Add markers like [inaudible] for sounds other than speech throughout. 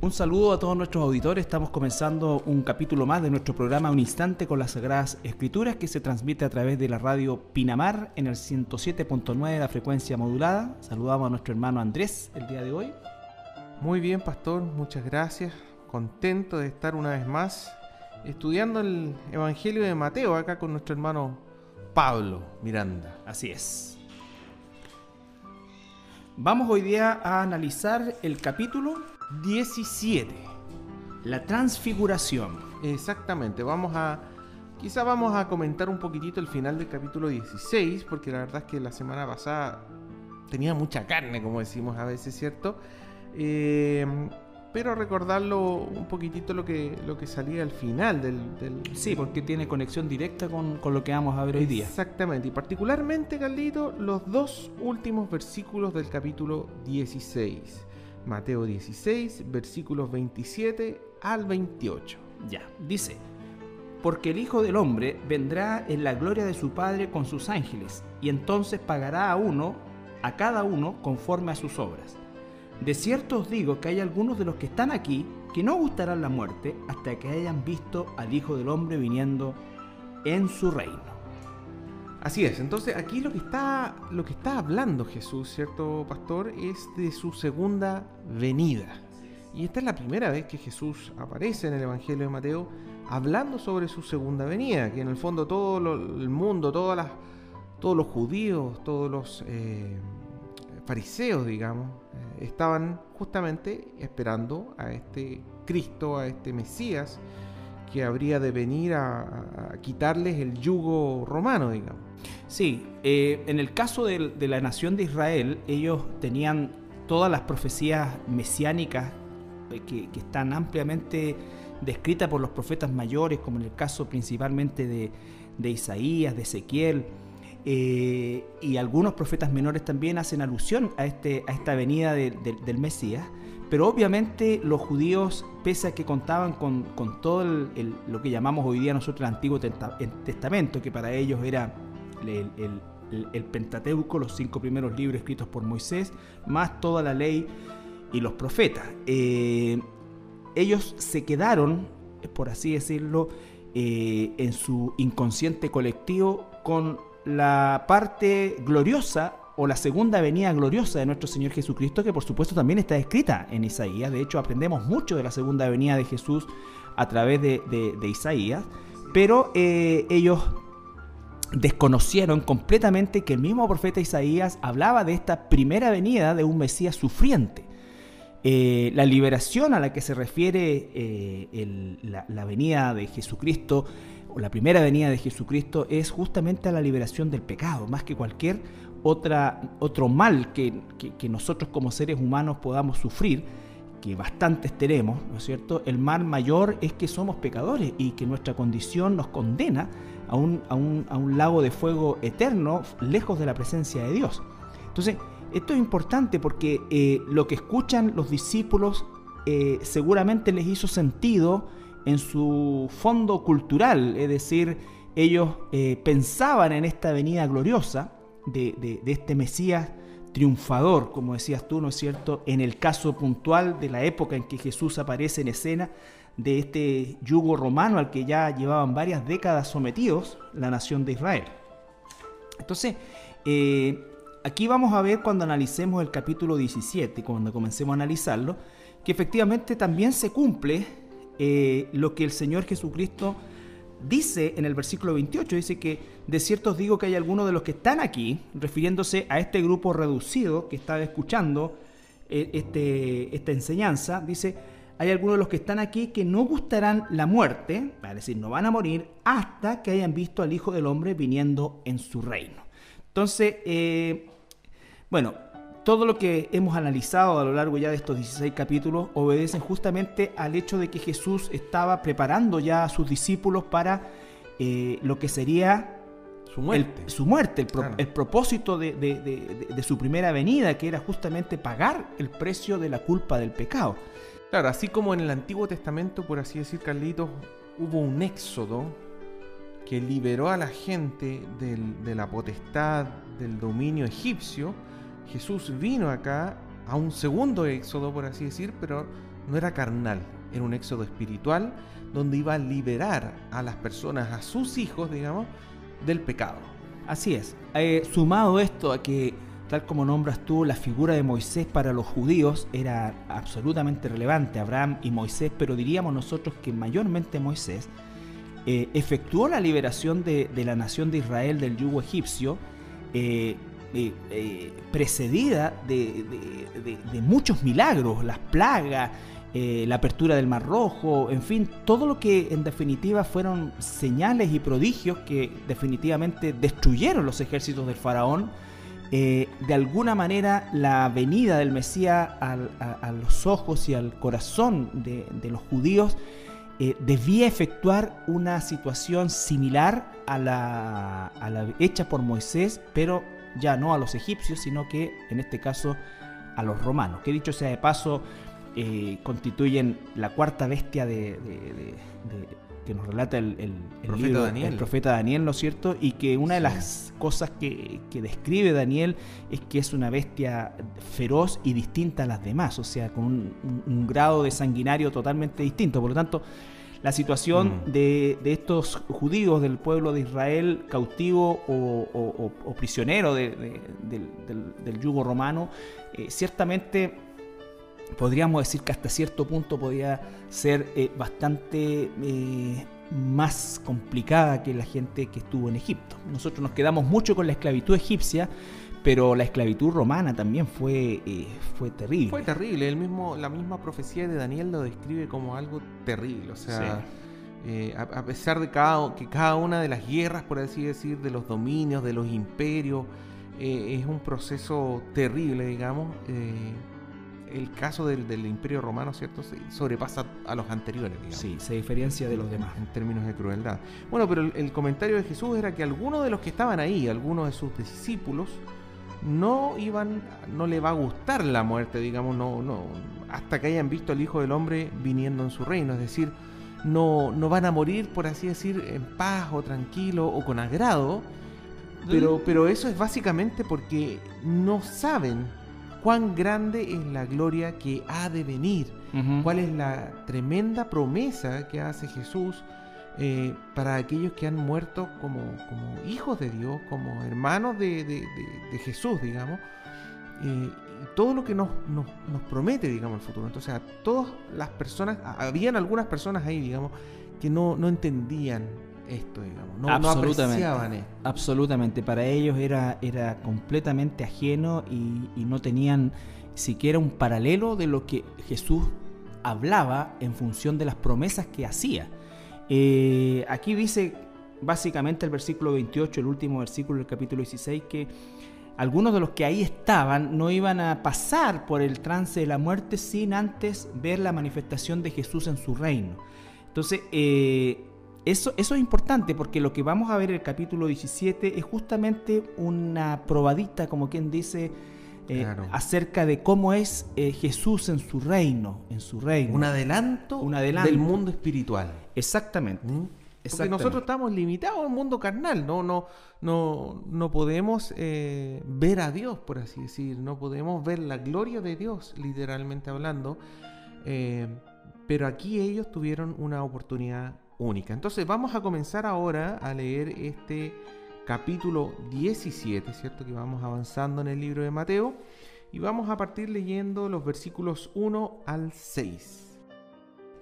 Un saludo a todos nuestros auditores. Estamos comenzando un capítulo más de nuestro programa Un Instante con las Sagradas Escrituras que se transmite a través de la radio Pinamar en el 107.9 de la frecuencia modulada. Saludamos a nuestro hermano Andrés el día de hoy. Muy bien, pastor. Muchas gracias. Contento de estar una vez más estudiando el Evangelio de Mateo acá con nuestro hermano Pablo Miranda. Así es. Vamos hoy día a analizar el capítulo 17. La transfiguración. Exactamente, vamos a... Quizá vamos a comentar un poquitito el final del capítulo 16, porque la verdad es que la semana pasada tenía mucha carne, como decimos a veces, ¿cierto? Eh, pero recordarlo un poquitito lo que, lo que salía al final del, Sí, porque tiene conexión directa con, con, lo que vamos a ver hoy día. Exactamente, y particularmente, Carlito, los dos últimos versículos del capítulo 16. Mateo 16, versículos 27 al 28. Ya, dice, porque el Hijo del Hombre vendrá en la gloria de su Padre con sus ángeles, y entonces pagará a uno, a cada uno, conforme a sus obras. De cierto os digo que hay algunos de los que están aquí que no gustarán la muerte hasta que hayan visto al Hijo del Hombre viniendo en su reino. Así es, entonces aquí lo que está, lo que está hablando Jesús, ¿cierto, pastor? Es de su segunda venida. Y esta es la primera vez que Jesús aparece en el Evangelio de Mateo hablando sobre su segunda venida, que en el fondo todo el mundo, todas las, todos los judíos, todos los eh, fariseos, digamos, eh, estaban justamente esperando a este Cristo, a este Mesías, que habría de venir a quitarles el yugo romano, digamos. Sí, eh, en el caso de, la nación de Israel, ellos tenían todas las profecías mesiánicas eh, que, están ampliamente descritas por los profetas mayores, como en el caso principalmente de, Isaías, de Ezequiel, eh, y algunos profetas menores también hacen alusión a, este, a esta venida del Mesías. Pero obviamente los judíos, pese a que contaban con, todo lo que llamamos hoy día nosotros el Antiguo Testamento, que para ellos era el, Pentateuco, los cinco primeros libros escritos por Moisés, más toda la ley y los profetas. Eh, ellos se quedaron, por así decirlo, eh, en su inconsciente colectivo con la parte gloriosa o la segunda venida gloriosa de nuestro Señor Jesucristo, que por supuesto también está escrita en Isaías. De hecho, aprendemos mucho de la segunda venida de Jesús a través de, Isaías, pero eh, ellos desconocieron completamente que el mismo profeta Isaías hablaba de esta primera venida de un Mesías sufriente. Eh, la liberación a la que se refiere eh, la, venida de Jesucristo, o la primera venida de Jesucristo, es justamente a la liberación del pecado, más que cualquier otra, otro mal que, que nosotros como seres humanos podamos sufrir, que bastantes tenemos, ¿no es cierto? El mal mayor es que somos pecadores y que nuestra condición nos condena a un, a un, lago de fuego eterno lejos de la presencia de Dios. Entonces, esto es importante porque eh, lo que escuchan los discípulos eh, seguramente les hizo sentido en su fondo cultural, es decir, ellos eh, pensaban en esta venida gloriosa de, este Mesías triunfador, como decías tú, ¿no es cierto?, en el caso puntual de la época en que Jesús aparece en escena, de este yugo romano al que ya llevaban varias décadas sometidos la nación de Israel. Entonces, eh, aquí vamos a ver cuando analicemos el capítulo 17, cuando comencemos a analizarlo, que efectivamente también se cumple eh, lo que el Señor Jesucristo dice en el versículo 28, dice que de cierto os digo que hay algunos de los que están aquí, refiriéndose a este grupo reducido que estaba escuchando eh, este, esta enseñanza, dice, hay algunos de los que están aquí que no gustarán la muerte, es decir, no van a morir hasta que hayan visto al Hijo del Hombre viniendo en su reino. Entonces, eh, bueno, todo lo que hemos analizado a lo largo ya de estos 16 capítulos obedecen justamente al hecho de que Jesús estaba preparando ya a sus discípulos para eh, lo que sería su muerte, el, su muerte, el, propósito de, de, su primera venida, que era justamente pagar el precio de la culpa del pecado. Claro, así como en el Antiguo Testamento, por así decir, Carlitos, hubo un éxodo que liberó a la gente de la potestad del dominio egipcio, Jesús vino acá a un segundo éxodo, por así decir, pero no era carnal, era un éxodo espiritual donde iba a liberar a las personas, a sus hijos, digamos, del pecado. Así es. Eh, sumado esto a que, tal como nombras tú, la figura de Moisés para los judíos era absolutamente relevante, Abraham y Moisés, pero diríamos nosotros que mayormente Moisés eh, efectuó la liberación de, la nación de Israel del yugo egipcio, eh, precedida de, muchos milagros, las plagas, eh, la apertura del Mar Rojo, en fin, todo lo que en definitiva fueron señales y prodigios que definitivamente destruyeron los ejércitos del faraón. Eh, de alguna manera la venida del Mesías a, los ojos y al corazón de, los judíos eh, debía efectuar una situación similar a la, a la hecha por Moisés, pero ya no a los egipcios, sino que en este caso a los romanos. Que dicho sea de paso, eh, constituyen la cuarta bestia de, que nos relata el, profeta Daniel. el, profeta Daniel, ¿no es cierto? Y que una de las cosas que, describe Daniel es que es una bestia feroz y distinta a las demás, o sea, con un, grado de sanguinario totalmente distinto. Por lo tanto, la situación mm. de, estos judíos del pueblo de Israel cautivo o, prisionero del, yugo romano, eh, ciertamente podríamos decir que hasta cierto punto podía ser eh, bastante eh, más complicada que la gente que estuvo en Egipto. Nosotros nos quedamos mucho con la esclavitud egipcia, pero la esclavitud romana también fue, eh, fue terrible. Fue terrible, el mismo, la misma profecía de Daniel lo describe como algo terrible, o sea... a, pesar de cada, que cada una de las guerras, por así decir, de los dominios, de los imperios, es un proceso terrible, digamos el caso del, Imperio Romano, ¿cierto? sobrepasa a los anteriores, digamos. Sí, se diferencia de los demás. En términos de crueldad. Bueno, pero el, comentario de Jesús era que algunos de los que estaban ahí, algunos de sus discípulos, no iban, no le va a gustar la muerte, digamos, no, no, hasta que hayan visto al Hijo del Hombre viniendo en su reino. Es decir, no, no van a morir, por así decir, en paz o tranquilo o con agrado. Pero, pero eso es básicamente porque no saben cuán grande es la gloria que ha de venir, cuál es la tremenda promesa que hace Jesús eh, para aquellos que han muerto como, como, hijos de Dios, como hermanos de, Jesús, digamos. Eh, todo lo que nos, nos, promete, digamos, el futuro. Entonces, a todas las personas, habían algunas personas ahí, digamos, que no, no entendían esto, digamos. No, absolutamente, Absolutamente. Para ellos era, era completamente ajeno y, no tenían siquiera un paralelo de lo que Jesús hablaba en función de las promesas que hacía. Eh, aquí dice básicamente el versículo 28, el último versículo del capítulo 16, que algunos de los que ahí estaban no iban a pasar por el trance de la muerte sin antes ver la manifestación de Jesús en su reino. Entonces, eh, eso, es importante porque lo que vamos a ver en el capítulo 17 es justamente una probadita, como quien dice, eh, acerca de cómo es eh, Jesús en su reino, en su reino. Un adelanto, Un adelanto. del mundo espiritual. Exactamente. ¿Mm? Porque nosotros estamos limitados al mundo carnal, no, no, no, no podemos eh, ver a Dios, por así decir, no podemos ver la gloria de Dios, literalmente hablando. pero aquí ellos tuvieron una oportunidad única. Entonces vamos a comenzar ahora a leer este capítulo 17, ¿cierto? Que vamos avanzando en el libro de Mateo y vamos a partir leyendo los versículos 1 al 6.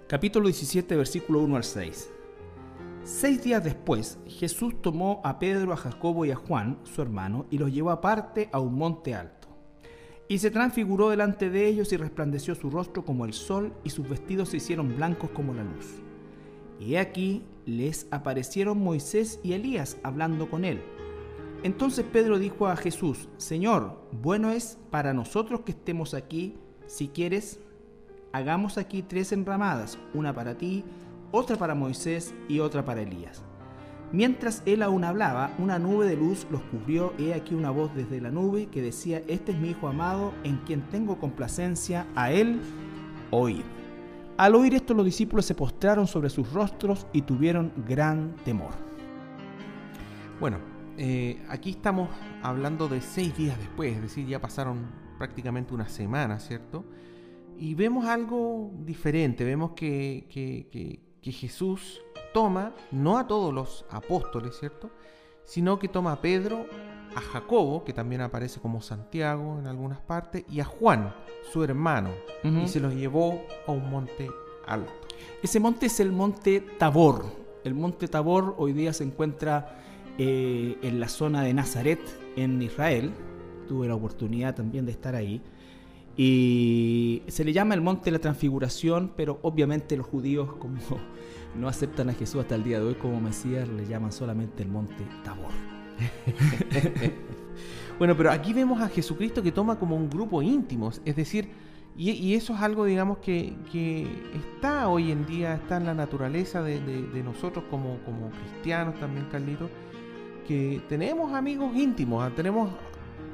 Capítulo 17, versículo 1 al 6. Seis días después, Jesús tomó a Pedro, a Jacobo y a Juan, su hermano, y los llevó aparte a un monte alto. Y se transfiguró delante de ellos y resplandeció su rostro como el sol, y sus vestidos se hicieron blancos como la luz. Y aquí les aparecieron Moisés y Elías hablando con él. Entonces Pedro dijo a Jesús, Señor, bueno es para nosotros que estemos aquí, si quieres, hagamos aquí tres enramadas, una para ti, otra para Moisés y otra para Elías. Mientras él aún hablaba, una nube de luz los cubrió y he aquí una voz desde la nube que decía, Este es mi Hijo amado, en quien tengo complacencia, a él oíd. Al oír esto los discípulos se postraron sobre sus rostros y tuvieron gran temor. Bueno, eh, aquí estamos hablando de seis días después, es decir, ya pasaron prácticamente una semana, ¿cierto? Y vemos algo diferente, vemos que, que, que Jesús toma no a todos los apóstoles, ¿cierto? Sino que toma a Pedro, a Jacobo, que también aparece como Santiago en algunas partes, y a Juan, su hermano, y se los llevó a un monte alto. Ese monte es el monte Tabor. El monte Tabor hoy día se encuentra eh, en la zona de Nazaret, en Israel. Tuve la oportunidad también de estar ahí. Y se le llama el monte de la transfiguración, pero obviamente los judíos, como [laughs] no aceptan a Jesús hasta el día de hoy como Mesías, le llaman solamente el monte Tabor. [laughs] bueno, pero aquí vemos a Jesucristo que toma como un grupo íntimo, es decir, y, eso es algo, digamos, que, está hoy en día, está en la naturaleza de, nosotros como, como, cristianos también, Carlito, que tenemos amigos íntimos, ah, tenemos,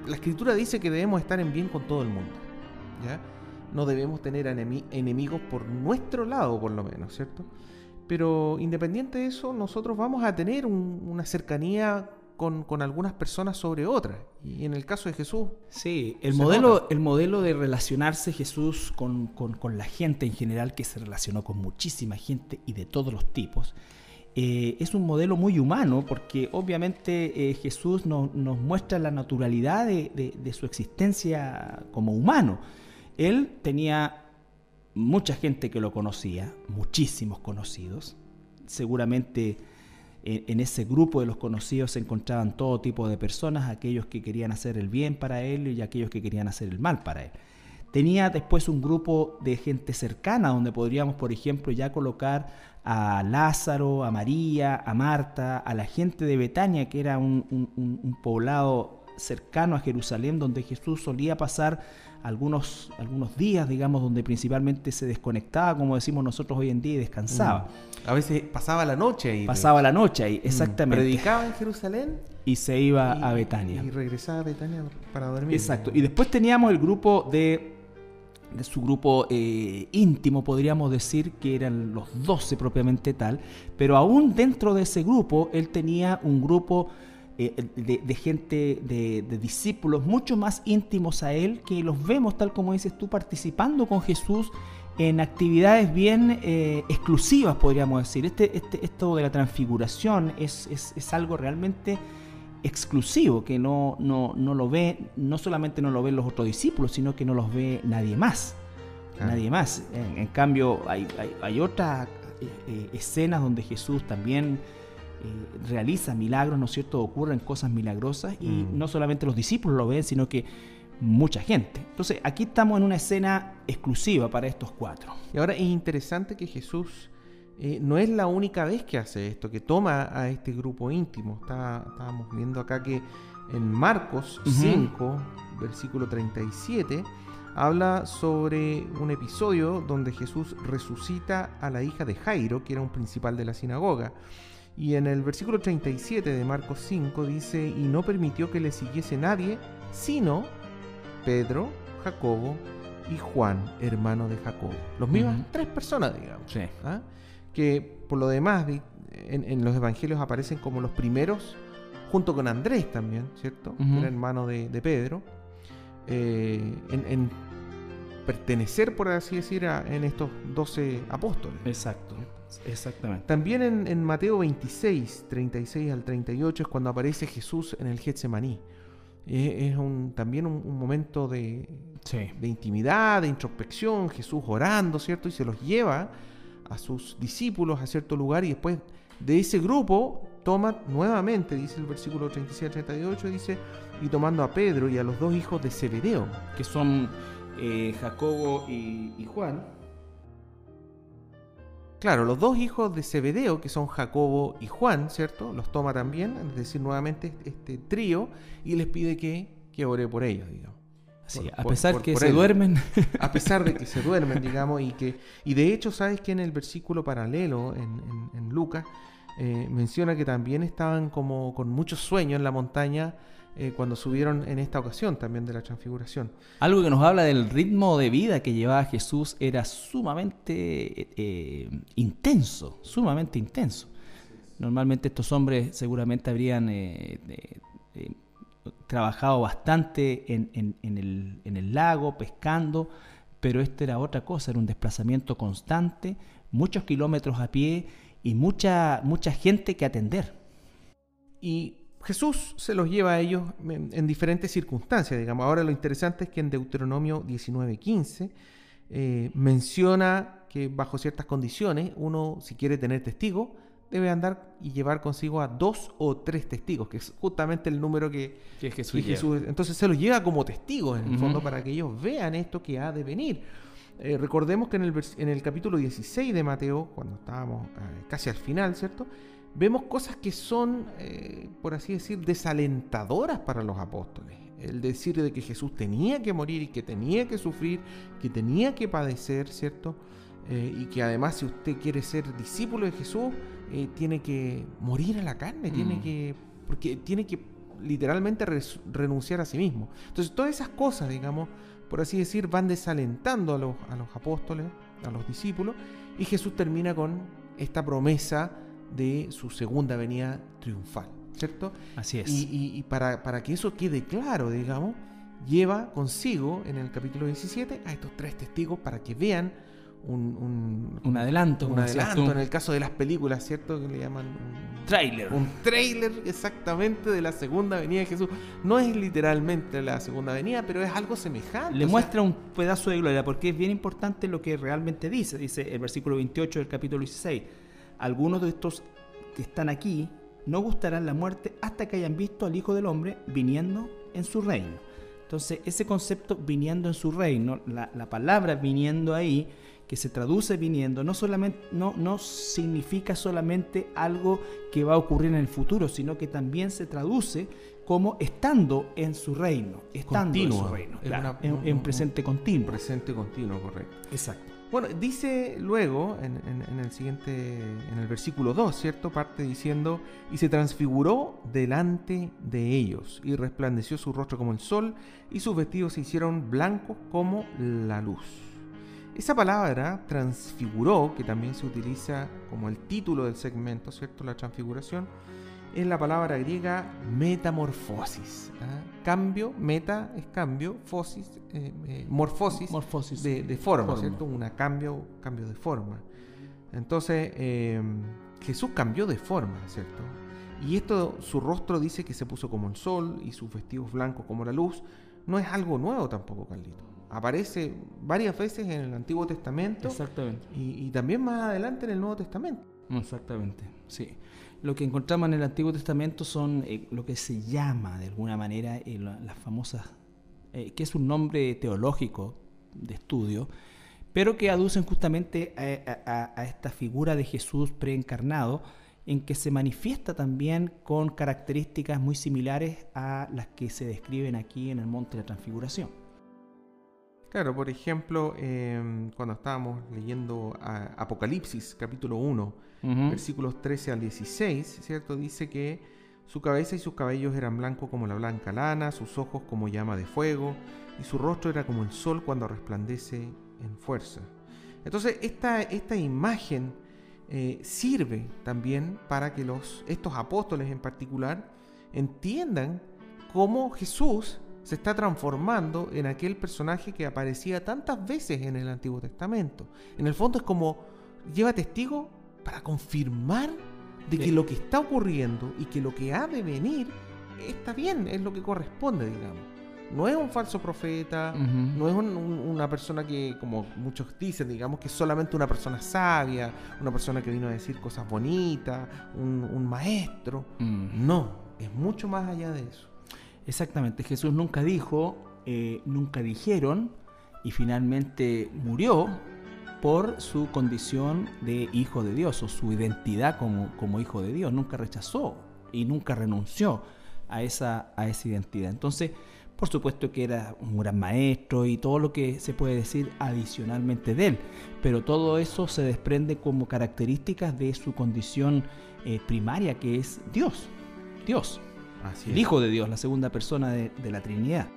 la escritura dice que debemos estar en bien con todo el mundo. ¿Ya? No debemos tener enemigos por nuestro lado, por lo menos, ¿cierto? Pero independiente de eso, nosotros vamos a tener una cercanía con, algunas personas sobre otras. Y en el caso de Jesús. Sí, el, modelo, el modelo de relacionarse Jesús con, la gente en general, que se relacionó con muchísima gente y de todos los tipos, eh, es un modelo muy humano porque obviamente eh, Jesús nos muestra la naturalidad de su existencia como humano. Él tenía mucha gente que lo conocía, muchísimos conocidos. Seguramente en, ese grupo de los conocidos se encontraban todo tipo de personas, aquellos que querían hacer el bien para él y aquellos que querían hacer el mal para él. Tenía después un grupo de gente cercana donde podríamos, por ejemplo, ya colocar a Lázaro, a María, a Marta, a la gente de Betania, que era un, un poblado cercano a Jerusalén, donde Jesús solía pasar algunos, algunos días, digamos, donde principalmente se desconectaba, como decimos nosotros hoy en día, y descansaba. Mm. A veces pasaba la noche ahí. Pasaba la noche ahí, mm. exactamente. Predicaba en Jerusalén. Y se iba a Betania. Y regresaba a Betania para dormir. Exacto. Y después teníamos el grupo de, de su grupo eh, íntimo, podríamos decir, que eran los doce propiamente tal. Pero aún dentro de ese grupo, él tenía un grupo eh, de, gente, de, discípulos mucho más íntimos a Él, que los vemos, tal como dices tú, participando con Jesús en actividades bien eh, exclusivas, podríamos decir. Este, este, esto de la transfiguración es, es, algo realmente exclusivo, que no, no, no, lo ve, no solamente no lo ven los otros discípulos, sino que no los ve nadie más. Nadie más. En, cambio, hay, hay, otras eh, escenas donde Jesús también eh, realiza milagros, ¿no es cierto? Ocurren cosas milagrosas y mm. no solamente los discípulos lo ven, sino que mucha gente. Entonces, aquí estamos en una escena exclusiva para estos cuatro. Y ahora es interesante que Jesús eh, no es la única vez que hace esto, que toma a este grupo íntimo. estábamos viendo acá que en Marcos 5, versículo 37, habla sobre un episodio donde Jesús resucita a la hija de Jairo, que era un principal de la sinagoga. Y en el versículo 37 de Marcos 5 dice, y no permitió que le siguiese nadie, sino Pedro, Jacobo y Juan, hermano de Jacobo. Los mismos tres personas, digamos. ¿ah? Que por lo demás en, los evangelios aparecen como los primeros, junto con Andrés también, ¿cierto? Era hermano de, Pedro. Eh, en, pertenecer, por así decir, en estos doce apóstoles. Exacto. Exactamente. También en, Mateo 26, 36 al 38 es cuando aparece Jesús en el Getsemaní. Es, un, también un, momento de, de intimidad, de introspección, Jesús orando, ¿cierto? Y se los lleva a sus discípulos a cierto lugar y después de ese grupo toma nuevamente, dice el versículo 37 38, dice, y tomando a Pedro y a los dos hijos de Zebedeo. Que son eh, Jacobo y Juan Claro, los dos hijos de Zebedeo, que son Jacobo y Juan, ¿cierto? Los toma también, es decir, nuevamente este trío, y les pide que, que ore por ellos, digamos. Sí, a pesar que se duermen. A pesar de que se [laughs] duermen, digamos, y que. Y de hecho, sabes que en el versículo paralelo, en, Lucas, eh, menciona que también estaban como con mucho sueño en la montaña eh, cuando subieron en esta ocasión también de la transfiguración. Algo que nos habla del ritmo de vida que llevaba Jesús era sumamente eh, intenso, sumamente intenso. Normalmente estos hombres seguramente habrían eh, trabajado bastante en, el, lago, pescando, pero esto era otra cosa, era un desplazamiento constante, muchos kilómetros a pie y mucha, mucha gente que atender. Y Jesús se los lleva a ellos en, diferentes circunstancias, digamos. Ahora lo interesante es que en Deuteronomio 19:15 eh, menciona que bajo ciertas condiciones uno, si quiere tener testigos, debe andar y llevar consigo a dos o tres testigos, que es justamente el número que, Jesús, Entonces se los lleva como testigos, en el fondo, para que ellos vean esto que ha de venir. Eh, recordemos que en el, en el capítulo 16 de Mateo, cuando estábamos eh, casi al final, ¿cierto? Vemos cosas que son, eh, por así decir, desalentadoras para los apóstoles. El decir de que Jesús tenía que morir y que tenía que sufrir, que tenía que padecer, ¿cierto? y que además si usted quiere ser discípulo de Jesús, tiene que morir a la carne, tiene mm. que, porque tiene que literalmente renunciar a sí mismo. Entonces todas esas cosas, digamos, por así decir, van desalentando a los, a los apóstoles, a los discípulos, y Jesús termina con esta promesa de su segunda venida triunfal, ¿cierto? Así es. Y, para, para, que eso quede claro, digamos, lleva consigo en el capítulo 17 a estos tres testigos para que vean un, un, adelanto. Un adelanto en el caso de las películas, ¿cierto? Que le llaman un trailer. Un trailer exactamente de la segunda venida de Jesús. No es literalmente la segunda venida, pero es algo semejante. Le muestra un pedazo de gloria, porque es bien importante lo que realmente dice. Dice el versículo 28 del capítulo 16. Algunos de estos que están aquí no gustarán la muerte hasta que hayan visto al Hijo del Hombre viniendo en su reino. Entonces, ese concepto viniendo en su reino, la, la palabra viniendo ahí, que se traduce viniendo, no, solamente, no, no significa solamente algo que va a ocurrir en el futuro, sino que también se traduce como estando en su reino, estando en su reino, en, presente continuo. Presente continuo, correcto. Exacto. Bueno, dice luego en, el siguiente, en el versículo 2, ¿cierto? Parte diciendo, y se transfiguró delante de ellos, y resplandeció su rostro como el sol, y sus vestidos se hicieron blancos como la luz. Esa palabra transfiguró, que también se utiliza como el título del segmento, ¿cierto? La transfiguración, es la palabra griega metamorfosis. ¿ah? Cambio, meta es cambio, fosis, eh, eh, morfosis, morfosis de, forma, ¿cierto? Una cambio, cambio de forma. Entonces, em, Jesús cambió de forma, ¿cierto? Y esto, su rostro dice que se puso como el sol y sus vestidos blancos como la luz. No es algo nuevo tampoco, Carlito aparece varias veces en el Antiguo Testamento. Exactamente. Y, también más adelante en el Nuevo Testamento. Exactamente, sí. Lo que encontramos en el Antiguo Testamento son eh, lo que se llama de alguna manera eh, las famosas, eh, que es un nombre teológico de estudio, pero que aducen justamente a, a esta figura de Jesús preencarnado, en que se manifiesta también con características muy similares a las que se describen aquí en el Monte de la Transfiguración. Claro, por ejemplo, em, cuando estábamos leyendo Apocalipsis capítulo 1, versículos 13 al 16, ¿cierto? Dice que su cabeza y sus cabellos eran blancos como la blanca lana, sus ojos como llama de fuego, y su rostro era como el sol cuando resplandece en fuerza. Entonces, esta, esta imagen eh, sirve también para que los, estos apóstoles en particular entiendan cómo Jesús se está transformando en aquel personaje que aparecía tantas veces en el Antiguo Testamento. En el fondo es como lleva testigo para confirmar de que lo que está ocurriendo y que lo que ha de venir está bien, es lo que corresponde, digamos. No es un falso profeta, no es una persona que, como muchos dicen, digamos, que es solamente una persona sabia, una persona que vino a decir cosas bonitas, un, maestro. No, es mucho más allá de eso. Exactamente, Jesús nunca dijo, eh, nunca dijeron y finalmente murió por su condición de hijo de Dios o su identidad como, hijo de Dios. Nunca rechazó y nunca renunció a esa, a esa identidad. Entonces, por supuesto que era un gran maestro y todo lo que se puede decir adicionalmente de él, pero todo eso se desprende como características de su condición eh, primaria que es Dios. Dios el Hijo de Dios, la segunda persona de, la Trinidad.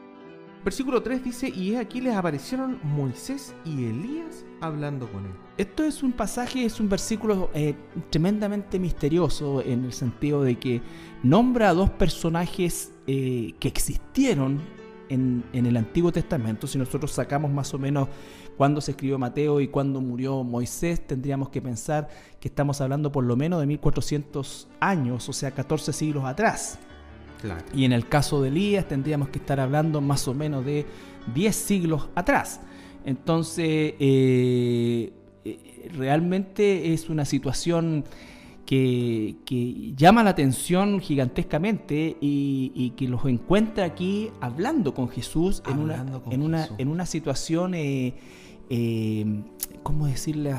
Versículo 3 dice, y aquí les aparecieron Moisés y Elías hablando con él. Esto es un pasaje, es un versículo eh, tremendamente misterioso en el sentido de que nombra a dos personajes eh, que existieron en, el Antiguo Testamento, si nosotros sacamos más o menos cuándo se escribió Mateo y cuándo murió Moisés, tendríamos que pensar que estamos hablando por lo menos de 1400 años, o sea, 14 siglos atrás. Y en el caso de Elías tendríamos que estar hablando más o menos de 10 siglos atrás. Entonces, eh, eh, realmente es una situación que, llama la atención gigantescamente y, que los encuentra aquí hablando con Jesús en, una, en, una, en una situación, eh, eh, ¿cómo decirle?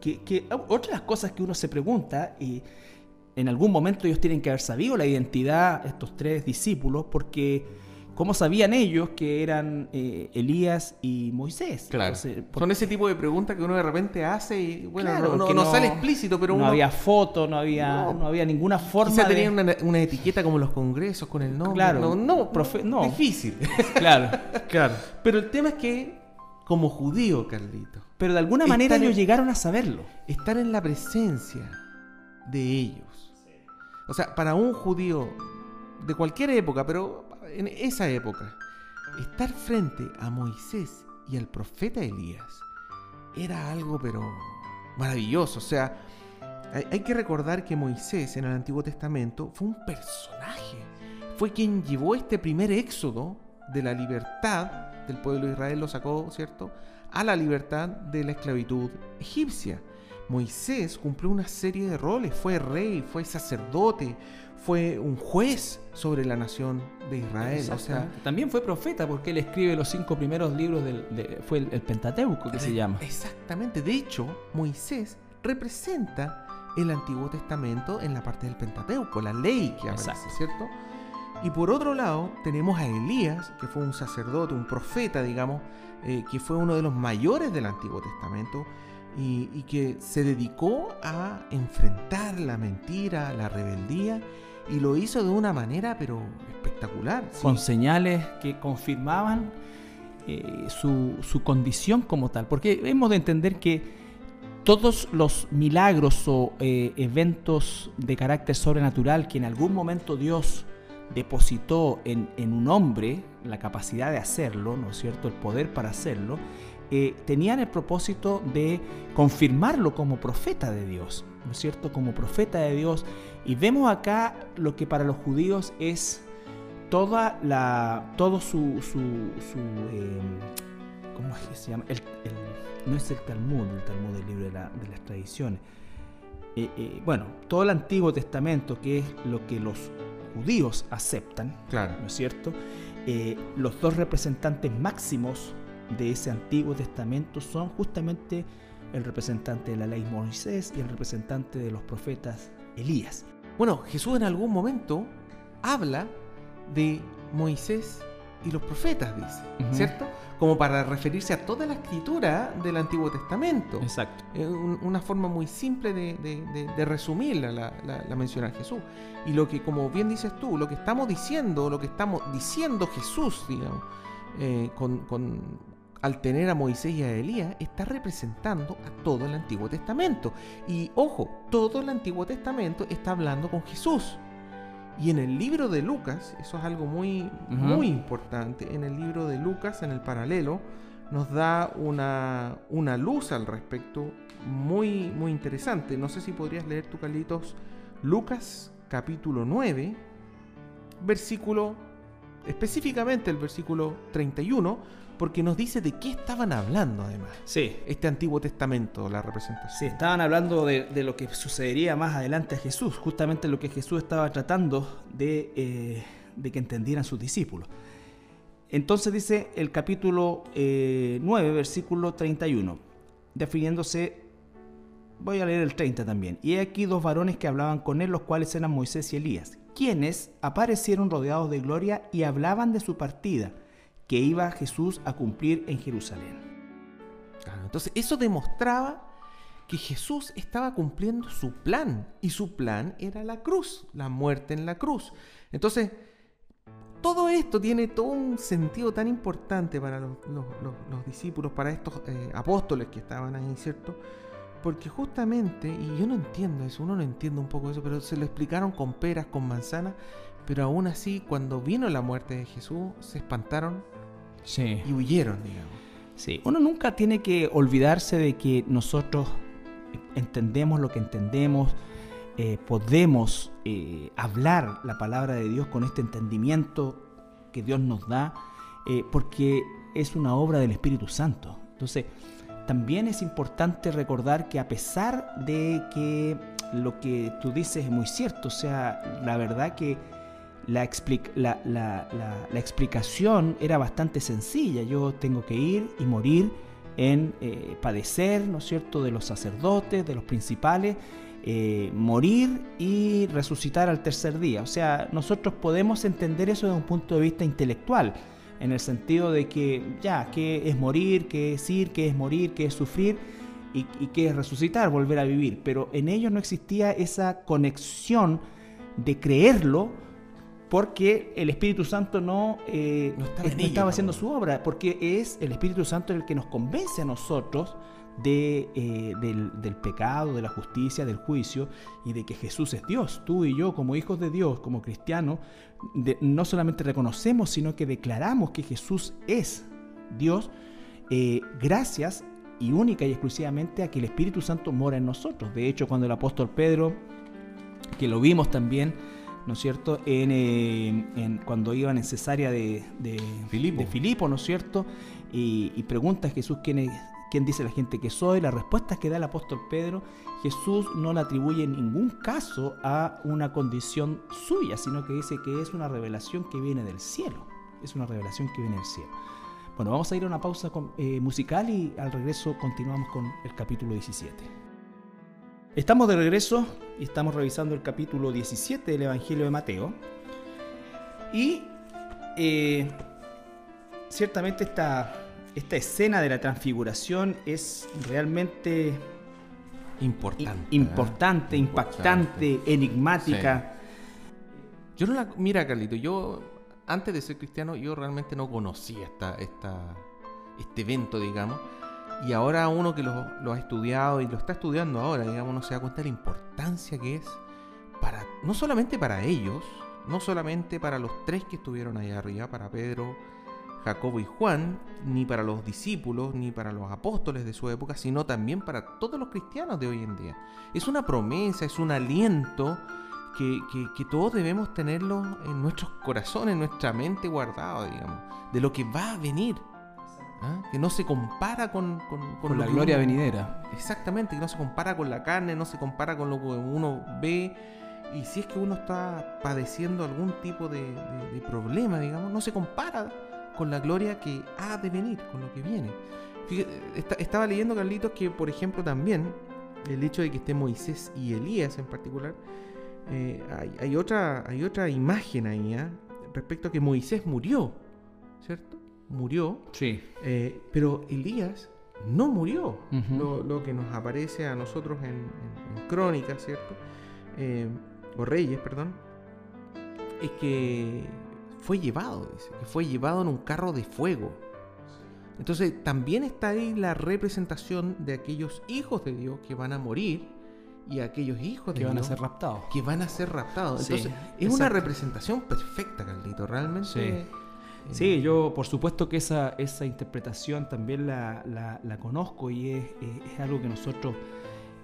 Que, que, otra de las cosas que uno se pregunta, y en algún momento ellos tienen que haber sabido la identidad, estos tres discípulos, porque ¿Cómo sabían ellos que eran eh, Elías y Moisés? Claro. Son ese tipo de preguntas que uno de repente hace y bueno, no, sale explícito, pero no había foto, no había, no, había ninguna forma. Quizá tenían una, etiqueta como los congresos con el nombre. Claro. No, no, profe, no. Difícil. [laughs] Claro, claro. Pero el tema es que, como judío, Carlito. Pero de alguna manera ellos llegaron a saberlo. Estar en la presencia de ellos. O sea, para un judío de cualquier época, pero en esa época, estar frente a Moisés y al profeta Elías era algo pero maravilloso. O sea, hay, que recordar que Moisés en el Antiguo Testamento fue un personaje. Fue quien llevó este primer éxodo de la libertad del pueblo de Israel, lo sacó, ¿cierto?, a la libertad de la esclavitud egipcia. Moisés cumplió una serie de roles, fue rey, fue sacerdote, fue un juez sobre la nación de Israel. O sea, también fue profeta porque él escribe los cinco primeros libros del fue el, Pentateuco que se llama. Exactamente. De hecho, Moisés representa el Antiguo Testamento en la parte del Pentateuco, la ley que aparece, ¿cierto? Y por otro lado, tenemos a Elías, que fue un sacerdote, un profeta, digamos, eh, que fue uno de los mayores del Antiguo Testamento y, que se dedicó a enfrentar la mentira, la rebeldía y lo hizo de una manera pero espectacular. Con señales que confirmaban eh, su, su, condición como tal. Porque hemos de entender que todos los milagros o eh, eventos de carácter sobrenatural que en algún momento Dios depositó en, en, un hombre la capacidad de hacerlo, ¿no es cierto?, el poder para hacerlo, eh, tenían el propósito de confirmarlo como profeta de Dios, ¿no es cierto?, como profeta de Dios. Y vemos acá lo que para los judíos es toda la, todo su, su, em, ¿cómo es que se llama? no es el Talmud, el Talmud del libro de, las tradiciones. Eh, eh, bueno, todo el Antiguo Testamento, que es lo que los judíos aceptan, claro. ¿no es cierto? los dos representantes máximos de ese Antiguo Testamento son justamente el representante de la ley Moisés y el representante de los profetas Elías. Bueno, Jesús en algún momento habla de Moisés y los profetas, dice, ¿cierto? Como para referirse a toda la escritura del Antiguo Testamento. Exacto. una forma muy simple de, resumir la, la, mencionar Jesús. Y lo que, como bien dices tú, lo que estamos diciendo, lo que estamos diciendo Jesús, digamos, eh, con, al tener a Moisés y a Elías, está representando a todo el Antiguo Testamento. Y ojo, todo el Antiguo Testamento está hablando con Jesús. Y en el libro de Lucas, eso es algo muy, muy importante, en el libro de Lucas, en el paralelo, nos da una, una luz al respecto muy, muy interesante. No sé si podrías leer tu Carlitos, Lucas capítulo 9, versículo, específicamente el versículo 31, porque nos dice de qué estaban hablando además. Sí. Este Antiguo Testamento, la representación. Sí, estaban hablando de, lo que sucedería más adelante a Jesús, justamente lo que Jesús estaba tratando de, eh, de que entendieran sus discípulos. Entonces dice el capítulo 9, eh, versículo 31, definiéndose, voy a leer el 30 también, y hay aquí dos varones que hablaban con él, los cuales eran Moisés y Elías, quienes aparecieron rodeados de gloria y hablaban de su partida que iba Jesús a cumplir en Jerusalén. entonces eso demostraba que Jesús estaba cumpliendo su plan y su plan era la cruz, la muerte en la cruz. Entonces, todo esto tiene todo un sentido tan importante para los, discípulos, para estos eh, apóstoles que estaban ahí, ¿cierto? Porque justamente, y yo no entiendo eso, uno no entiende un poco eso, pero se lo explicaron con peras, con manzanas, pero aún así cuando vino la muerte de Jesús se espantaron Sí. y huyeron, digamos. Sí, uno nunca tiene que olvidarse de que nosotros entendemos lo que entendemos, eh, podemos eh, hablar la palabra de Dios con este entendimiento que Dios nos da, eh, porque es una obra del Espíritu Santo. Entonces, también es importante recordar que a pesar de que lo que tú dices es muy cierto, o sea, la verdad que la, la explicación era bastante sencilla. Yo tengo que ir y morir en eh, padecer, ¿no es cierto?, de los sacerdotes, de los principales, eh, morir y resucitar al tercer día. O sea, nosotros podemos entender eso desde un punto de vista intelectual, en el sentido de que ya, ¿qué es morir? ¿Qué es ir? ¿Qué es morir? ¿Qué es sufrir? Y, y qué es resucitar, volver a vivir. Pero en ellos no existía esa conexión de creerlo porque el Espíritu Santo no, eh, No estaba haciendo su obra, porque es el Espíritu Santo el que nos convence a nosotros de, eh, del, del pecado, de la justicia, del juicio y de que Jesús es Dios. Tú y yo, como hijos de Dios, como cristianos, de- no solamente reconocemos, sino que declaramos que Jesús es Dios eh, gracias y única y exclusivamente a que el Espíritu Santo mora en nosotros. De hecho, cuando el apóstol Pedro, que lo vimos también, ¿no es cierto?, en, eh, en- cuando iban en cesárea de, de, Filipo. de Filipo, ¿no es cierto?, y, y pregunta a Jesús quién, es, quién dice la gente que soy, la respuesta que da el apóstol Pedro, Jesús no la atribuye en ningún caso a una condición suya, sino que dice que es una revelación que viene del cielo, es una revelación que viene del cielo. Bueno, vamos a ir a una pausa eh, musical y al regreso continuamos con el capítulo 17. Estamos de regreso y estamos revisando el capítulo 17 del Evangelio de Mateo. Y eh, ciertamente esta, esta escena de la transfiguración es realmente Importante. importante, ¿eh? impactante, enigmática. Yo no la. Mira, Carlito, yo. Antes de ser cristiano, yo realmente no conocía esta, esta, este evento, digamos. Y ahora uno que lo, lo ha estudiado y lo está estudiando ahora, digamos, uno se da cuenta de la importancia que es para. No solamente para ellos, no solamente para los tres que estuvieron allá arriba, para Pedro, Jacobo y Juan, ni para los discípulos, ni para los apóstoles de su época, sino también para todos los cristianos de hoy en día. Es una promesa, es un aliento que, que- que todos debemos tenerlo en nuestros corazones, en nuestra mente guardado, digamos, de lo que va a venir. ¿ah? Que no se compara con, con, con Con lo la gloria uno- venidera. Exactamente, que no se compara con la carne, no se compara con lo que uno ve. Y si es que uno está padeciendo algún tipo de, de- de problema, digamos, no se compara con la gloria que ha de venir, con lo que viene. Fíjate, estaba leyendo, Carlitos, que por ejemplo también el hecho de que esté Moisés y Elías en particular, eh, hay, hay otra, hay otra imagen ahí, ¿ah? respecto a que Moisés murió, ¿cierto? Murió, Sí. eh, pero Elías no murió. Lo, lo que nos aparece a nosotros en, en- en Crónicas, ¿cierto? Eh, o Reyes, perdón. Es que fue llevado, dice, que fue llevado en un carro de fuego. Entonces también está ahí la representación de aquellos hijos de Dios que van a morir y aquellos hijos de Que van a Dios ser raptados. que van a ser raptados. Sí, Entonces es una representación perfecta, Carlito. Realmente. Sí. eh, Sí, yo por supuesto que esa, esa interpretación también la, la- la conozco y es, es- es algo que nosotros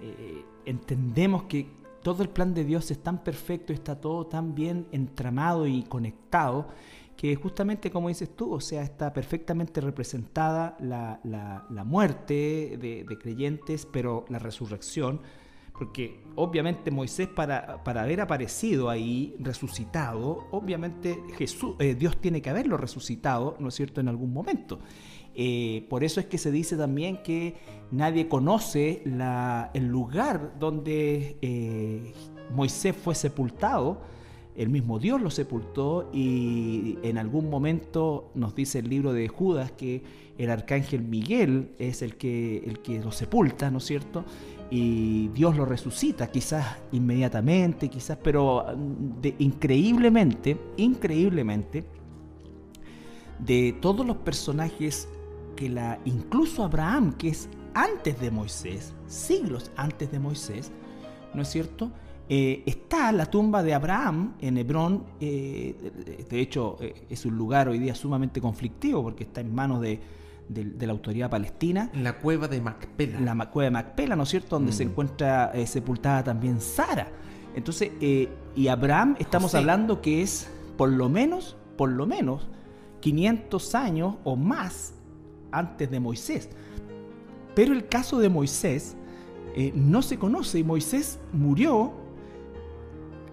eh, entendemos que todo el plan de Dios es tan perfecto, está todo tan bien entramado y conectado, que justamente como dices tú, o sea, está perfectamente representada la, la- muerte de, de creyentes, pero la resurrección, porque obviamente Moisés para, para haber aparecido ahí resucitado, obviamente Jesús, eh, Dios tiene que haberlo resucitado, ¿no es cierto?, en algún momento. Eh, por eso es que se dice también que nadie conoce el lugar donde eh, Moisés fue sepultado. El mismo Dios lo sepultó y en algún momento nos dice el libro de Judas que el arcángel Miguel es el que, el que lo sepulta, ¿no es cierto? Y Dios lo resucita, quizás inmediatamente, quizás, pero mm, de, increíblemente, increíblemente, de todos los personajes que la, incluso Abraham, que es antes de Moisés, siglos antes de Moisés, ¿no es cierto? eh, está la tumba de Abraham en Hebrón. de hecho, es un lugar hoy día sumamente conflictivo porque está en manos de, la autoridad palestina. La cueva de Macpela. La cueva de Macpela, ¿no es cierto? Donde se mm. encuentra sepultada también Sara. Entonces, y Abraham, estamos hablando que es por lo menos, por lo menos, 500 años o más antes de Moisés. Pero el caso de Moisés eh, no se conoce y Moisés murió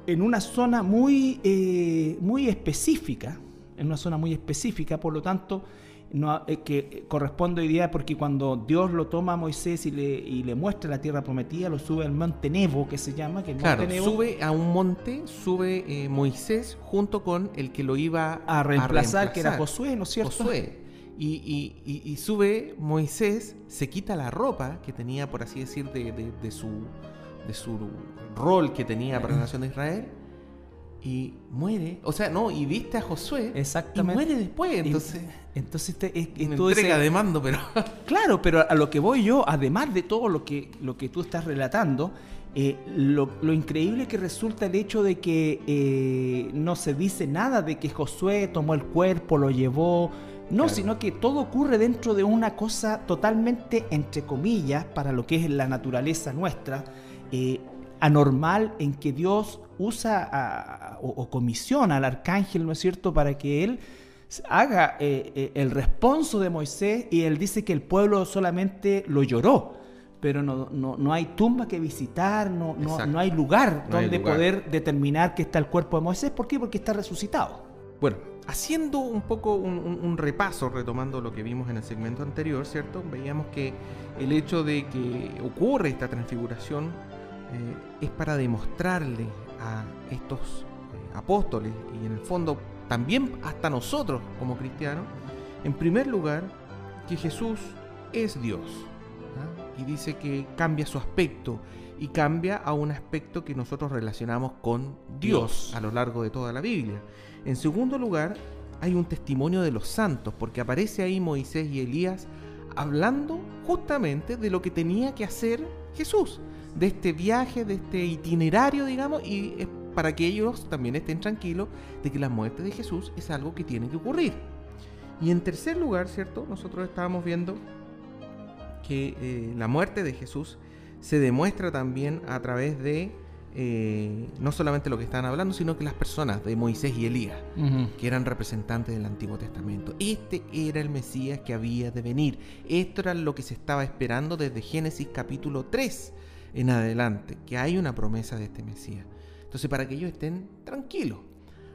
en una zona muy, eh, muy específica, en una zona muy específica, por lo tanto, no, eh, que corresponde hoy día porque cuando Dios lo toma a Moisés y le, y le muestra la tierra prometida, lo sube al monte Nebo, que se llama. Que claro, sube a un monte, sube Moisés junto con el que lo iba a reemplazar, que era Josué, ¿no es cierto? Josué. Y, sube Moisés, se quita la ropa que tenía, por así decir, de, su, de su rol que tenía para la nación de Israel. Y muere, o sea, no, y viste a Josué. Exactamente. Y muere después, entonces. entonces te, es, entrega de mando, pero. [laughs] claro, pero a lo que voy yo, además de todo lo que, lo que tú estás relatando, eh, lo, increíble que resulta el hecho de que eh, no se dice nada de que Josué tomó el cuerpo, lo llevó, no, sino que todo ocurre dentro de una cosa totalmente, entre comillas, para lo que es la naturaleza nuestra, eh, anormal en que Dios usa o, comisiona al arcángel, ¿no es cierto?, para que él haga eh, eh, el responso de Moisés y él dice que el pueblo solamente lo lloró, pero no, no, hay tumba que visitar, no, no, hay lugar donde poder determinar que está el cuerpo de Moisés. ¿Por qué? Porque está resucitado. Bueno, haciendo un poco un, repaso, retomando lo que vimos en el segmento anterior, ¿cierto? Veíamos que el hecho de que ocurre esta transfiguración eh, es para demostrarle a estos eh, apóstoles y en el fondo también hasta nosotros como cristianos, en primer lugar, que Jesús es Dios. ¿ah? Y dice que cambia su aspecto y cambia a un aspecto que nosotros relacionamos con Dios a lo largo de toda la Biblia. En segundo lugar, hay un testimonio de los santos, porque aparece ahí Moisés y Elías hablando justamente de lo que tenía que hacer Jesús, de este viaje, de este itinerario, digamos, y es para que ellos también estén tranquilos de que la muerte de Jesús es algo que tiene que ocurrir. Y en tercer lugar, ¿cierto? Nosotros estábamos viendo que eh, la muerte de Jesús se demuestra también a través de eh, no solamente lo que estaban hablando, sino que las personas de Moisés y Elías, que eran representantes del Antiguo Testamento. Este era el Mesías que había de venir. Esto era lo que se estaba esperando desde Génesis capítulo 3 en adelante, que hay una promesa de este Mesías. Entonces, para que ellos estén tranquilos.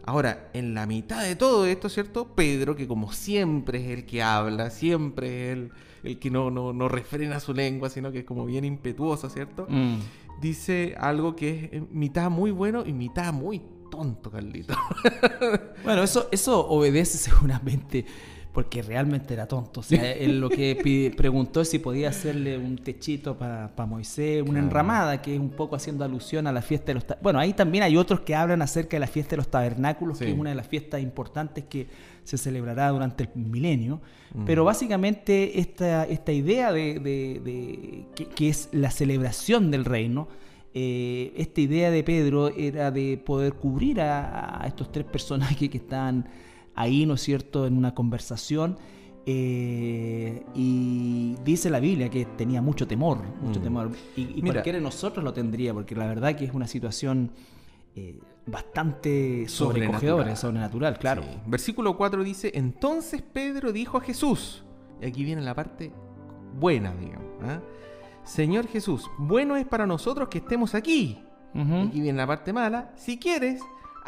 Ahora, en la mitad de todo esto, ¿cierto? Pedro, que como siempre es el que habla, siempre es el, el que no, no, no, refrena su lengua, sino que es como bien impetuoso, ¿cierto? Mm dice algo que es eh, mitad muy bueno y mitad muy tonto, Carlito. [laughs] bueno, eso, eso obedece seguramente porque realmente era tonto. O sea, él lo que [laughs] preguntó es si podía hacerle un techito para Moisés, una enramada, que es un poco haciendo alusión a la fiesta de los... Bueno, ahí también hay otros que hablan acerca de la fiesta de los tabernáculos, que es una de las fiestas importantes que se celebrará durante el milenio. Mm. Pero básicamente esta, esta idea de, que, es la celebración del reino, eh, esta idea de Pedro era de poder cubrir a, a estos tres personajes que están ahí, ¿no es cierto?, en una conversación. Eh, y dice la Biblia que tenía mucho temor, mucho mm. temor. Y, cualquiera de nosotros lo tendría, porque la verdad que es una situación eh, bastante sobrecogedora, sobrenatural, claro. Versículo 4 dice, entonces Pedro dijo a Jesús, y aquí viene la parte buena, digamos, ¿ah? Señor Jesús, bueno es para nosotros que estemos aquí. Aquí viene la parte mala, si quieres,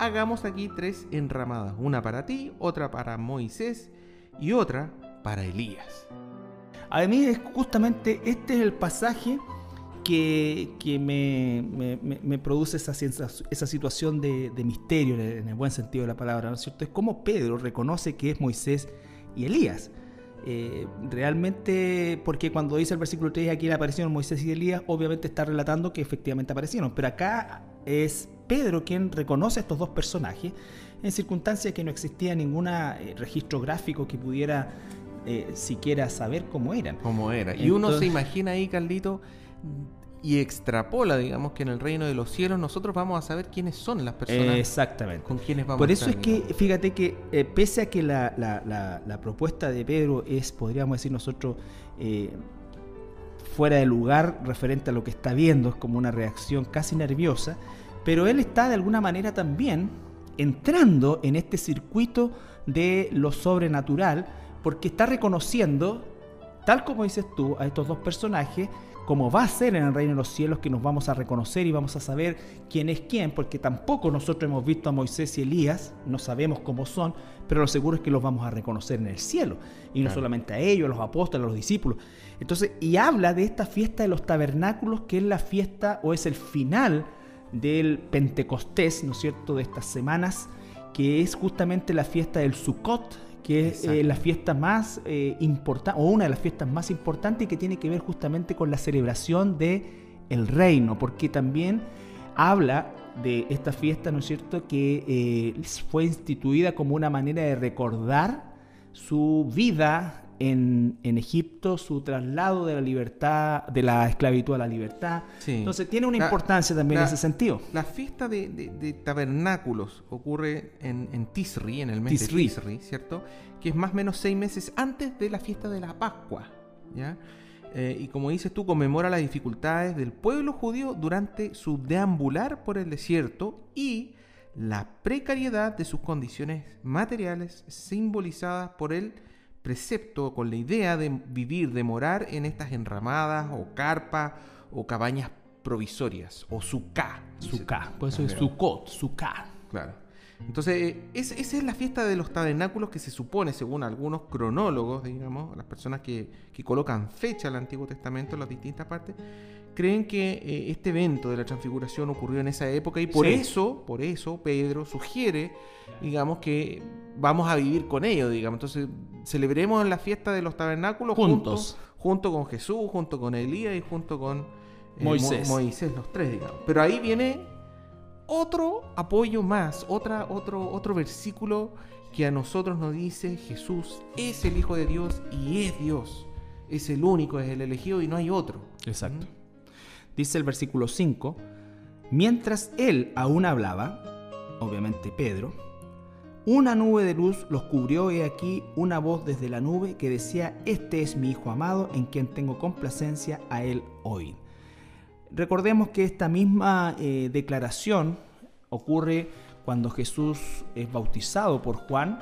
hagamos aquí tres enramadas, una para ti, otra para Moisés y otra para Elías. A mí es justamente este es el pasaje que, me, produce esa, esa situación de, misterio, en el buen sentido de la palabra, ¿no es cierto? Es como Pedro reconoce que es Moisés y Elías. Eh, realmente, porque cuando dice el versículo 3, aquí aparecieron Moisés y Elías, obviamente está relatando que efectivamente aparecieron, pero acá es Pedro quien reconoce a estos dos personajes en circunstancias que no existía ningún eh, registro gráfico que pudiera eh, siquiera saber cómo eran. Cómo era. Y uno se imagina ahí, Carlito, y extrapola, digamos, que en el reino de los cielos nosotros vamos a saber quiénes son las personas Exactamente. con quienes vamos Por a eso estar, es que, fíjate que eh, pese a que la, la- la- la propuesta de Pedro es, podríamos decir nosotros, eh, fuera de lugar referente a lo que está viendo, es como una reacción casi nerviosa, pero él está de alguna manera también entrando en este circuito de lo sobrenatural, porque está reconociendo, tal como dices tú, a estos dos personajes, como va a ser en el reino de los cielos, que nos vamos a reconocer y vamos a saber quién es quién, porque tampoco nosotros hemos visto a Moisés y Elías, no sabemos cómo son, pero lo seguro es que los vamos a reconocer en el cielo. Y no Claro. solamente a ellos, a los apóstoles, a los discípulos. Entonces, y habla de esta fiesta de los tabernáculos, que es la fiesta o es el final del Pentecostés, ¿no es cierto?, de estas semanas, que es justamente la fiesta del Sukkot, que es eh, la fiesta más importante, o una de las fiestas más importantes y que tiene que ver justamente con la celebración de el reino, porque también habla de esta fiesta, ¿no es cierto?, que eh, fue instituida como una manera de recordar su vida en, en Egipto, su traslado de la libertad, de la esclavitud a la libertad. Sí. Entonces tiene una La- importancia también la- en ese sentido. La fiesta de, de- de tabernáculos ocurre en, en Tisri, en el mes Tisri. de Tisri, ¿cierto? Que es más o menos seis meses antes de la fiesta de la Pascua, ¿ya? Eh, y como dices tú, conmemora las dificultades del pueblo judío durante su deambular por el desierto y la precariedad de sus condiciones materiales simbolizadas por el precepto con la idea de vivir, de morar en estas enramadas o carpas o cabañas provisorias o suká. Sukkah, por eso es. Sukkot, Sukkah. Claro. Entonces, es- esa es la fiesta de los tabernáculos que se supone, según algunos cronólogos, digamos, las personas que, que colocan fecha al Antiguo Testamento en las distintas partes, creen que eh, este evento de la transfiguración ocurrió en esa época y por Sí. eso, por eso, Pedro sugiere, digamos, que vamos a vivir con ellos, digamos. Entonces, celebremos la fiesta de los tabernáculos Juntos. junto con Jesús, junto con Elías y junto con eh, Moisés. Mo- Moisés, los tres, digamos. Pero ahí viene otro apoyo más, otra, otro, otro versículo que a nosotros nos dice Jesús es el Hijo de Dios y es Dios. Es el único, es el elegido y no hay otro. Exacto. Dice el versículo 5, mientras él aún hablaba, obviamente Pedro, una nube de luz los cubrió y aquí una voz desde la nube que decía, este es mi Hijo amado en quien tengo complacencia, a él oíd. Recordemos que esta misma eh, declaración ocurre cuando Jesús es bautizado por Juan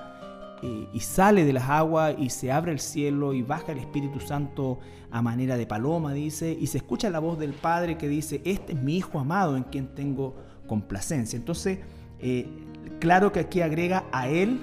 eh, y sale de las aguas y se abre el cielo y baja el Espíritu Santo a manera de paloma, dice, y se escucha la voz del Padre que dice, este es mi Hijo amado en quien tengo complacencia. Entonces, eh, claro que aquí agrega a él,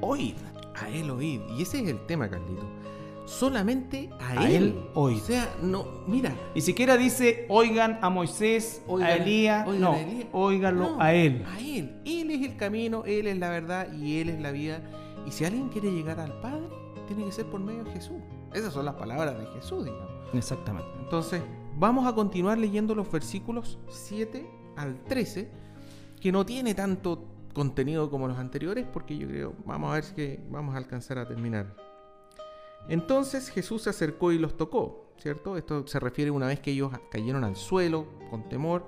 oíd. A él oíd. Y ese es el tema, Carlito. Solamente a, A él. él oíd. O sea, no, mira, Ni siquiera dice, oigan a Moisés, Oigan- a Elías, oigan no, a Elías. óiganlo No, a él. A él. Él es el camino, él es la verdad y él es la vida. Y si alguien quiere llegar al Padre, tiene que ser por medio de Jesús. Esas son las palabras de Jesús, digamos. Exactamente. Entonces, vamos a continuar leyendo los versículos 7 al 13, que no tiene tanto contenido como los anteriores, porque yo creo, vamos a ver si vamos a alcanzar a terminar. Entonces Jesús se acercó y los tocó, ¿cierto? Esto se refiere una vez que ellos cayeron al suelo con temor.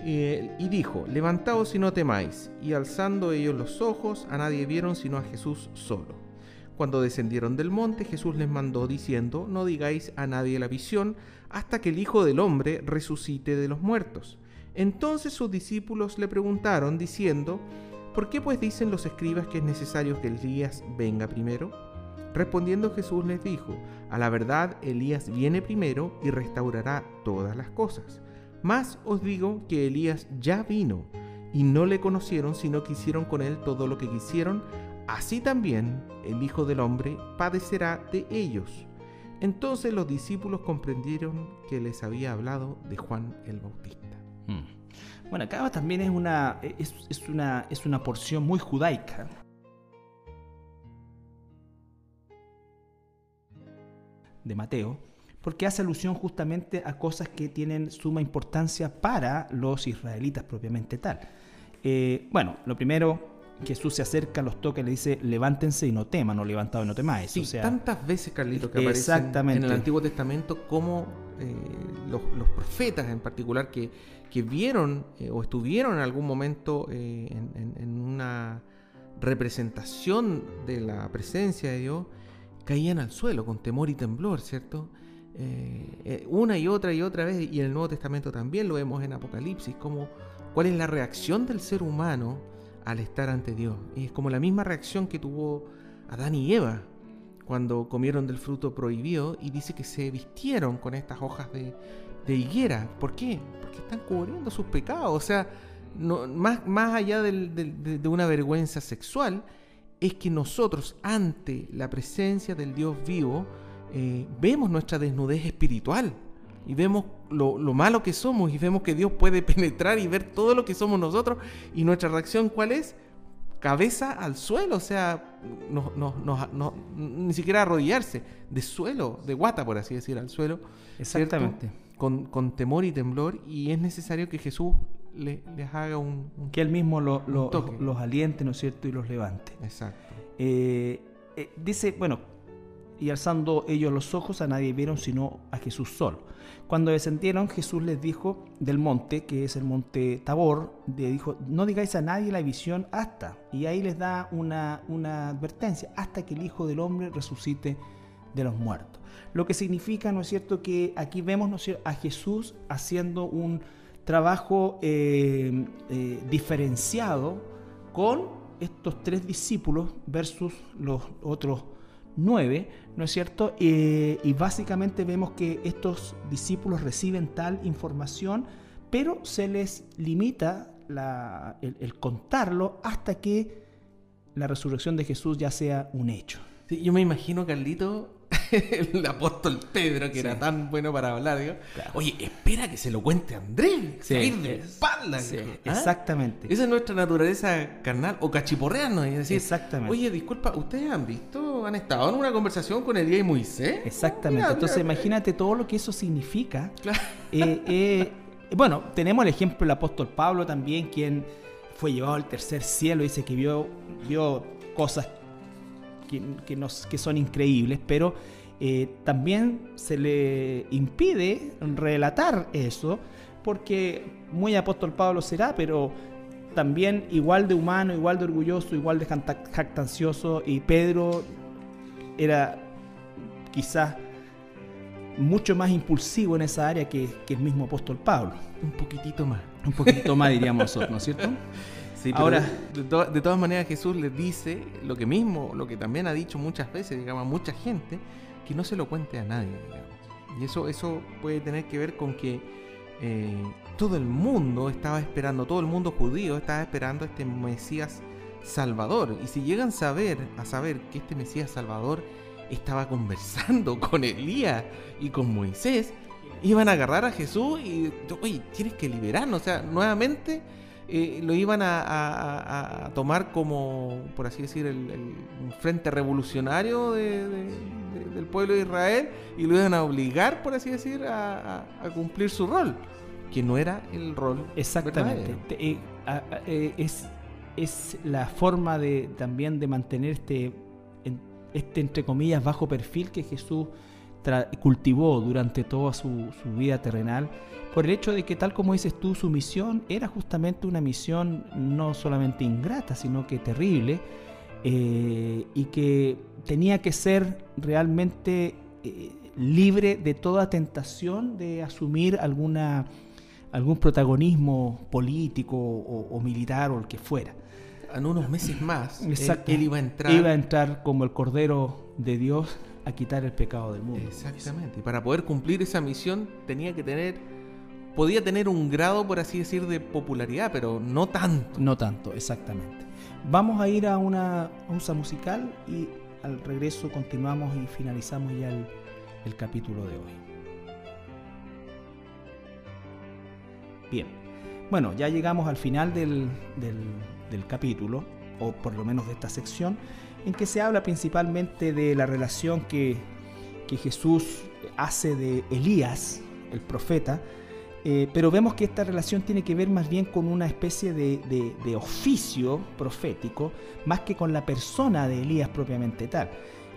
eh, y dijo, levantaos y no temáis. Y alzando ellos los ojos, a nadie vieron sino a Jesús solo. Cuando descendieron del monte, Jesús les mandó diciendo, no digáis a nadie la visión hasta que el Hijo del Hombre resucite de los muertos. Entonces sus discípulos le preguntaron, diciendo, ¿por qué pues dicen los escribas que es necesario que Elías venga primero? Respondiendo Jesús les dijo, a la verdad Elías viene primero y restaurará todas las cosas. Mas os digo que Elías ya vino y no le conocieron, sino que hicieron con él todo lo que quisieron, así también el Hijo del Hombre padecerá de ellos. Entonces los discípulos comprendieron que les había hablado de Juan el Bautista. Mm. Bueno, acá también es una, es una, es una porción muy judaica. De Mateo, porque hace alusión justamente a cosas que tienen suma importancia para los israelitas propiamente tal. Eh, bueno, lo primero, Jesús se acerca, los toca y le dice, levántense y no teman, o levantado y no temáis. Sí, o sea, tantas veces, Carlito, que aparecen en el Antiguo Testamento como eh, los, profetas en particular que, vieron eh, o estuvieron en algún momento en, una representación de la presencia de Dios, caían al suelo con temor y temblor, ¿cierto? una y otra y otra vez, y en el Nuevo Testamento también lo vemos en Apocalipsis, como cuál es la reacción del ser humano al estar ante Dios. Es como la misma reacción que tuvo Adán y Eva cuando comieron del fruto prohibido y dice que se vistieron con estas hojas de, higuera. ¿Por qué? Porque están cubriendo sus pecados. O sea, más, más allá de, una vergüenza sexual, es que nosotros ante la presencia del Dios vivo eh, vemos nuestra desnudez espiritual y vemos lo, lo, malo que somos y vemos que Dios puede [laughs] penetrar y ver todo lo que somos nosotros y nuestra reacción cuál es? cabeza al suelo, o sea, no, ni siquiera arrodillarse, de suelo, de guata, por así decir, al suelo. Exactamente. Con, temor y temblor, y es necesario que Jesús les haga un, Que él mismo los aliente, ¿no es cierto?, y los levante. Exacto. Eh, eh, dice, bueno, y alzando ellos los ojos a nadie vieron sino a Jesús solo. Cuando descendieron, Jesús les dijo del monte, que es el monte Tabor, le dijo, no digáis a nadie la visión hasta, y ahí les da una, una advertencia, hasta que el Hijo del Hombre resucite de los muertos. Lo que significa, ¿no es cierto?, que aquí vemos ¿no a Jesús haciendo un trabajo eh, eh, diferenciado con estos tres discípulos versus los otros 9, ¿no es cierto? Eh, y básicamente vemos que estos discípulos reciben tal información, pero se les limita el, contarlo hasta que la resurrección de Jesús ya sea un hecho. yo me imagino, Carlito, [laughs] el apóstol Pedro, que era tan bueno para hablar, digo, oye, espera que se lo cuente Andrés, sí, de espalda. ¿ah? Exactamente. Esa es nuestra naturaleza carnal, o cachiporrearnos, es decir, exactamente. oye, disculpa, ¿ustedes han visto, han estado en una conversación con Elías y Moisés? Exactamente, entonces imagínate todo lo que eso significa. Claro. Eh, [laughs] eh, bueno, tenemos el ejemplo del apóstol Pablo también, quien fue llevado al tercer cielo, dice que vio, vio cosas que, nos, que son increíbles, pero eh, también se le impide relatar eso, porque muy apóstol Pablo será, pero también igual de humano, igual de orgulloso, igual de jactancioso, y Pedro era quizás mucho más impulsivo en esa área que, que, el mismo apóstol Pablo. Un poquitito más. Un poquito más diríamos nosotros, ¿no es cierto? [laughs] Ahora, de, todas maneras Jesús les dice lo que mismo, lo que también ha dicho muchas veces, digamos, a mucha gente, que no se lo cuente a nadie. Y eso, eso puede tener que ver con que eh, todo el mundo estaba esperando, todo el mundo judío estaba esperando este Mesías Salvador. Y si llegan a saber, a saber que este Mesías Salvador estaba conversando [laughs] con Elías y con Moisés, iban a agarrar a Jesús y, oye, tienes que liberarnos. O sea, nuevamente eh, lo iban a, tomar como, por así decir, el, frente revolucionario del pueblo de Israel y lo iban a obligar, por así decir, a, cumplir su rol, que no era el rol. Exactamente. Eh, eh, es, es la forma de también de mantener este, este, entre comillas, bajo perfil que Jesús cultivó durante toda su, su vida terrenal por el hecho de que tal como dices tú, su misión era justamente una misión no solamente ingrata, sino que terrible, eh, y que tenía que ser realmente eh, libre de toda tentación de asumir alguna, algún protagonismo político o, militar o el que fuera. En unos meses más, él, iba a entrar. Iba a entrar como el Cordero de Dios a quitar el pecado del mundo. Exactamente. Y para poder cumplir esa misión tenía que tener podía tener un grado, por así decir, de popularidad, pero no tanto. No tanto, exactamente. Vamos a ir a una pausa musical y al regreso continuamos y finalizamos ya el, capítulo de hoy. Bien, bueno, ya llegamos al final del, del, capítulo, o por lo menos de esta sección, en que se habla principalmente de la relación que, que Jesús hace de Elías, el profeta, eh, pero vemos que esta relación tiene que ver más bien con una especie de, oficio profético, más que con la persona de Elías propiamente tal.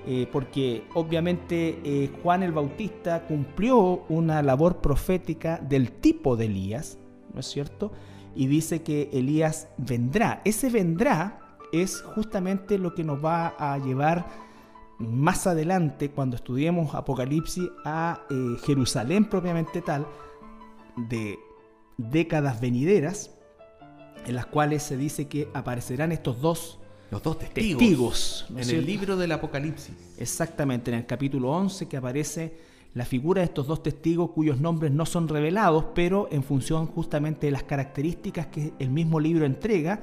eh, porque obviamente eh, Juan el Bautista cumplió una labor profética del tipo de Elías, ¿no es cierto? Y dice que Elías vendrá. Ese vendrá es justamente lo que nos va a llevar más adelante, cuando estudiemos Apocalipsis, a eh, Jerusalén propiamente tal, de décadas venideras, en las cuales se dice que aparecerán estos dos los dos testigos, testigos en el libro del Apocalipsis. Exactamente, en el capítulo 11 que aparece la figura de estos dos testigos cuyos nombres no son revelados, pero en función justamente de las características que el mismo libro entrega,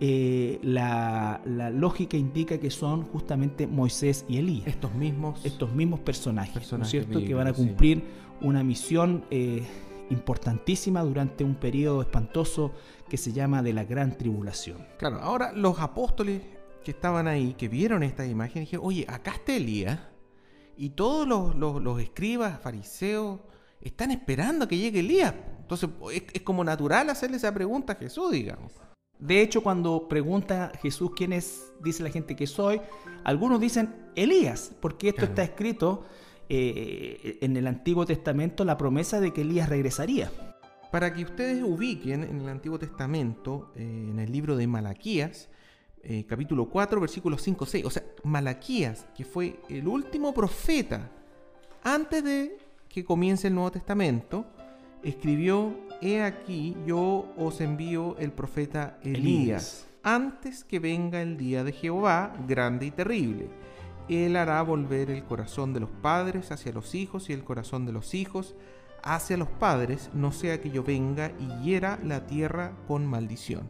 eh, la, lógica indica que son justamente Moisés y Elías. Estos mismos, estos mismos personajes, ¿no es cierto? que van a cumplir una misión eh, importantísima durante un periodo espantoso que se llama de la gran tribulación. Claro, ahora los apóstoles que estaban ahí, que vieron esta imagen, dijeron, oye, acá está Elías, y todos los, escribas, fariseos, están esperando que llegue Elías. Entonces es, como natural hacerle esa pregunta a Jesús, digamos. De hecho, cuando pregunta Jesús quién es, dice la gente que soy, algunos dicen Elías, porque esto está escrito eh, en el Antiguo Testamento, la promesa de que Elías regresaría. Para que ustedes ubiquen en el Antiguo Testamento, eh, en el libro de Malaquías, eh, capítulo 4, versículos 5, 6, o sea, Malaquías, que fue el último profeta antes de que comience el Nuevo Testamento, escribió, he aquí, yo os envío el profeta Elías, antes que venga el día de Jehová, grande y terrible. Él hará volver el corazón de los padres hacia los hijos y el corazón de los hijos hacia los padres, no sea que yo venga y hiera la tierra con maldición.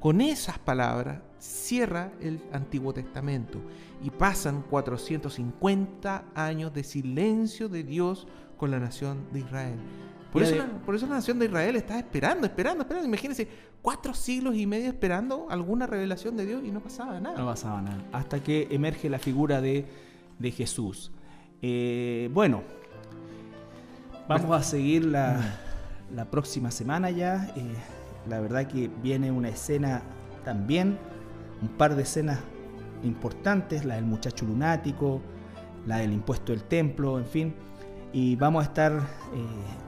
Con esas palabras cierra el Antiguo Testamento y pasan 450 años de silencio de Dios con la nación de Israel. Por eso, la, por eso, la, nación de Israel está esperando, esperando, esperando. Imagínense, cuatro siglos y medio esperando alguna revelación de Dios y no pasaba nada. No pasaba nada. Hasta que emerge la figura de, de Jesús. Eh, bueno, Vamos a seguir la, próxima semana ya. Eh, la verdad que viene una escena también, un par de escenas importantes, la del muchacho lunático, la del impuesto del templo, en fin. Y vamos a estar eh,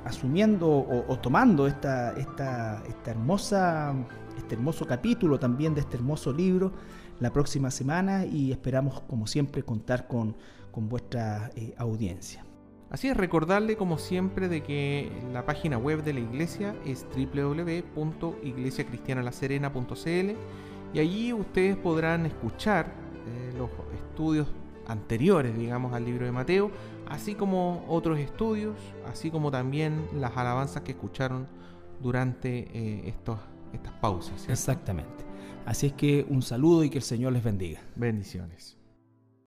asumiendo o, tomando esta, esta, esta hermosa, este hermoso capítulo también de este hermoso libro la próxima semana y esperamos como siempre contar con, vuestra eh, audiencia. Así es, recordarle como siempre de que la página web de la iglesia es www.iglesiacristianalaserena.cl y allí ustedes podrán escuchar eh, los estudios anteriores, digamos, al libro de Mateo, así como otros estudios, así como también las alabanzas que escucharon durante eh, estos, estas pausas. Exactamente. Así es que un saludo y que el Señor les bendiga. Bendiciones.